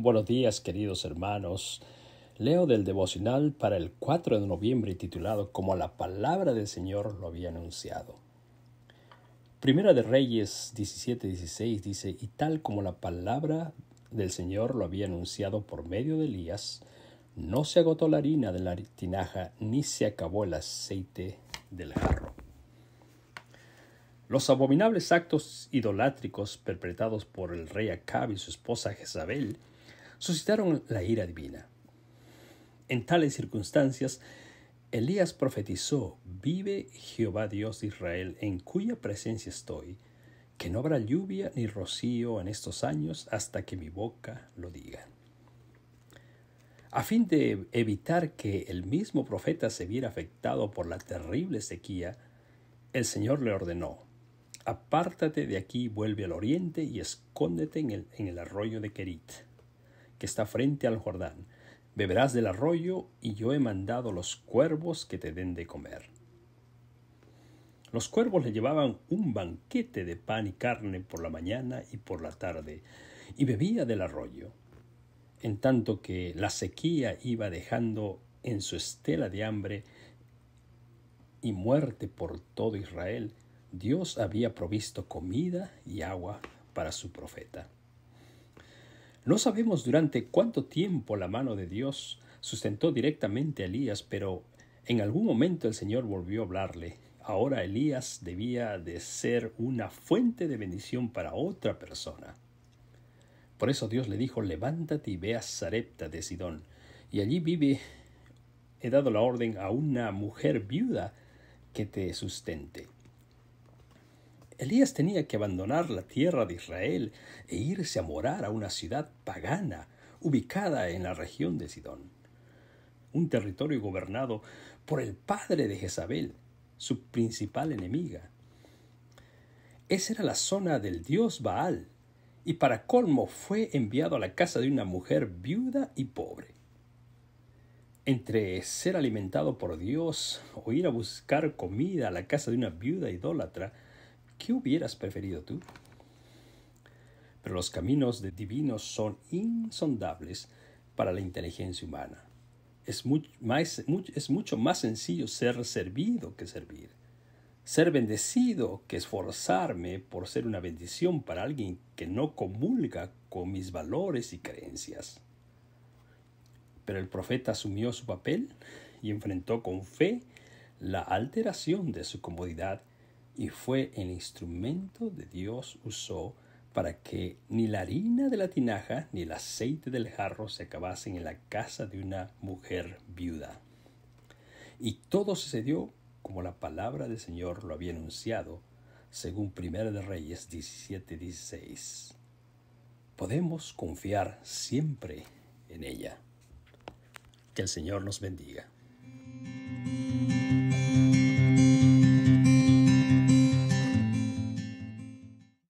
Buenos días queridos hermanos. Leo del devocional para el 4 de noviembre titulado Como la palabra del Señor lo había anunciado. Primera de Reyes 17:16 dice, y tal como la palabra del Señor lo había anunciado por medio de Elías, no se agotó la harina de la tinaja ni se acabó el aceite del jarro. Los abominables actos idolátricos perpetrados por el rey Acab y su esposa Jezabel suscitaron la ira divina. En tales circunstancias, Elías profetizó, vive Jehová Dios de Israel, en cuya presencia estoy, que no habrá lluvia ni rocío en estos años hasta que mi boca lo diga. A fin de evitar que el mismo profeta se viera afectado por la terrible sequía, el Señor le ordenó, apártate de aquí, vuelve al oriente y escóndete en el, en el arroyo de Kerit, que está frente al Jordán. Beberás del arroyo y yo he mandado los cuervos que te den de comer. Los cuervos le llevaban un banquete de pan y carne por la mañana y por la tarde, y bebía del arroyo. En tanto que la sequía iba dejando en su estela de hambre y muerte por todo Israel, Dios había provisto comida y agua para su profeta. No sabemos durante cuánto tiempo la mano de Dios sustentó directamente a Elías, pero en algún momento el Señor volvió a hablarle. Ahora Elías debía de ser una fuente de bendición para otra persona. Por eso Dios le dijo, levántate y ve a Sarepta de Sidón, y allí vive, he dado la orden a una mujer viuda que te sustente. Elías tenía que abandonar la tierra de Israel e irse a morar a una ciudad pagana ubicada en la región de Sidón, un territorio gobernado por el padre de Jezabel, su principal enemiga. Esa era la zona del dios Baal, y para colmo fue enviado a la casa de una mujer viuda y pobre. Entre ser alimentado por Dios o ir a buscar comida a la casa de una viuda idólatra, ¿Qué hubieras preferido tú? Pero los caminos de divinos son insondables para la inteligencia humana. Es, es mucho más sencillo ser servido que servir. Ser bendecido que esforzarme por ser una bendición para alguien que no comulga con mis valores y creencias. Pero el profeta asumió su papel y enfrentó con fe la alteración de su comodidad y fue el instrumento de Dios usó para que ni la harina de la tinaja ni el aceite del jarro se acabasen en la casa de una mujer viuda. Y todo sucedió como la palabra del Señor lo había anunciado, según 1 de Reyes 17:16. Podemos confiar siempre en ella. Que el Señor nos bendiga.